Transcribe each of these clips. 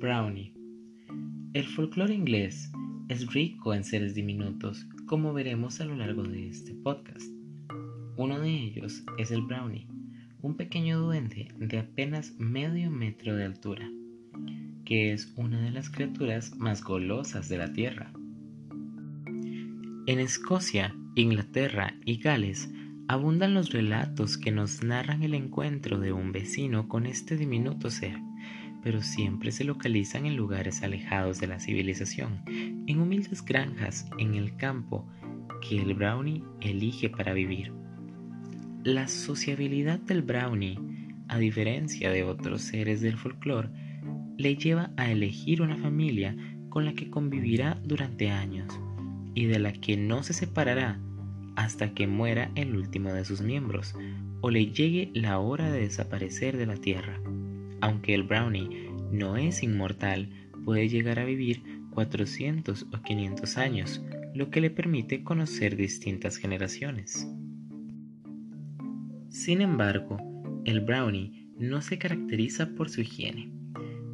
Brownie. El folclore inglés es rico en seres diminutos, como veremos a lo largo de este podcast. Uno de ellos es el Brownie, un pequeño duende de apenas medio metro de altura, que es una de las criaturas más golosas de la Tierra. En Escocia, Inglaterra y Gales abundan los relatos que nos narran el encuentro de un vecino con este diminuto ser pero siempre se localizan en lugares alejados de la civilización, en humildes granjas en el campo que el brownie elige para vivir. La sociabilidad del brownie, a diferencia de otros seres del folclore, le lleva a elegir una familia con la que convivirá durante años y de la que no se separará hasta que muera el último de sus miembros o le llegue la hora de desaparecer de la tierra. Aunque el brownie no es inmortal, puede llegar a vivir 400 o 500 años, lo que le permite conocer distintas generaciones. Sin embargo, el brownie no se caracteriza por su higiene.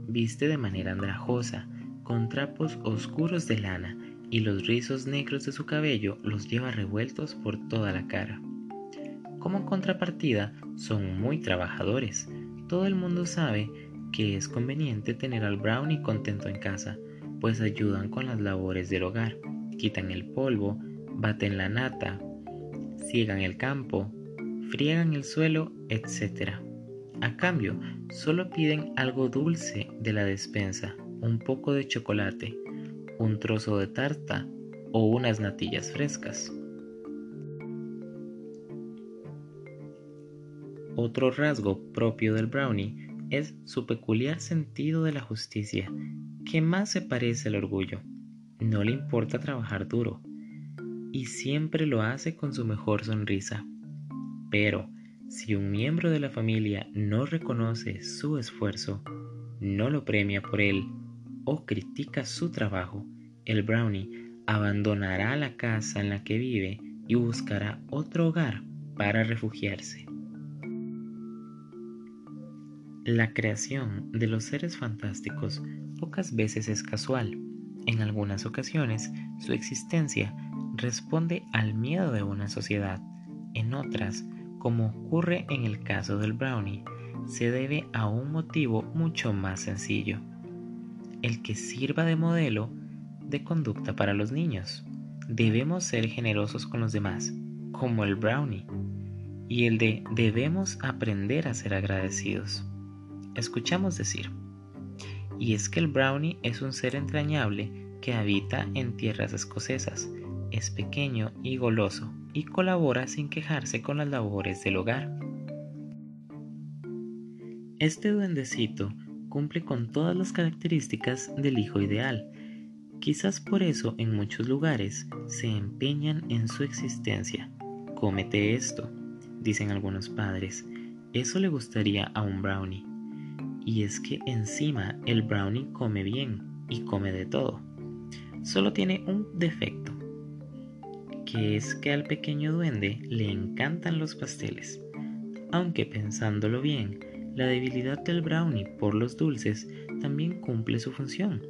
Viste de manera andrajosa, con trapos oscuros de lana y los rizos negros de su cabello los lleva revueltos por toda la cara. Como contrapartida, son muy trabajadores, todo el mundo sabe que es conveniente tener al brownie contento en casa, pues ayudan con las labores del hogar, quitan el polvo, baten la nata, ciegan el campo, friegan el suelo, etc. A cambio, solo piden algo dulce de la despensa, un poco de chocolate, un trozo de tarta o unas natillas frescas. Otro rasgo propio del brownie es su peculiar sentido de la justicia, que más se parece al orgullo. No le importa trabajar duro y siempre lo hace con su mejor sonrisa. Pero si un miembro de la familia no reconoce su esfuerzo, no lo premia por él o critica su trabajo, el brownie abandonará la casa en la que vive y buscará otro hogar para refugiarse. La creación de los seres fantásticos pocas veces es casual. En algunas ocasiones, su existencia responde al miedo de una sociedad. En otras, como ocurre en el caso del brownie, se debe a un motivo mucho más sencillo, el que sirva de modelo de conducta para los niños. Debemos ser generosos con los demás, como el brownie, y el de debemos aprender a ser agradecidos escuchamos decir. Y es que el brownie es un ser entrañable que habita en tierras escocesas, es pequeño y goloso y colabora sin quejarse con las labores del hogar. Este duendecito cumple con todas las características del hijo ideal. Quizás por eso en muchos lugares se empeñan en su existencia. Cómete esto, dicen algunos padres. Eso le gustaría a un brownie. Y es que encima el brownie come bien y come de todo. Solo tiene un defecto, que es que al pequeño duende le encantan los pasteles. Aunque pensándolo bien, la debilidad del brownie por los dulces también cumple su función,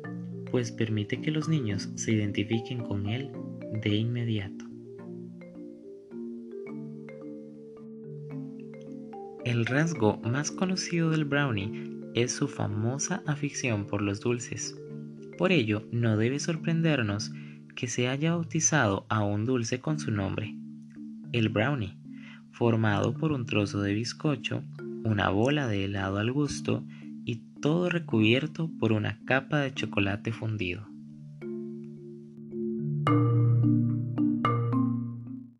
pues permite que los niños se identifiquen con él de inmediato. El rasgo más conocido del brownie es su famosa afición por los dulces. Por ello, no debe sorprendernos que se haya bautizado a un dulce con su nombre, el brownie, formado por un trozo de bizcocho, una bola de helado al gusto y todo recubierto por una capa de chocolate fundido.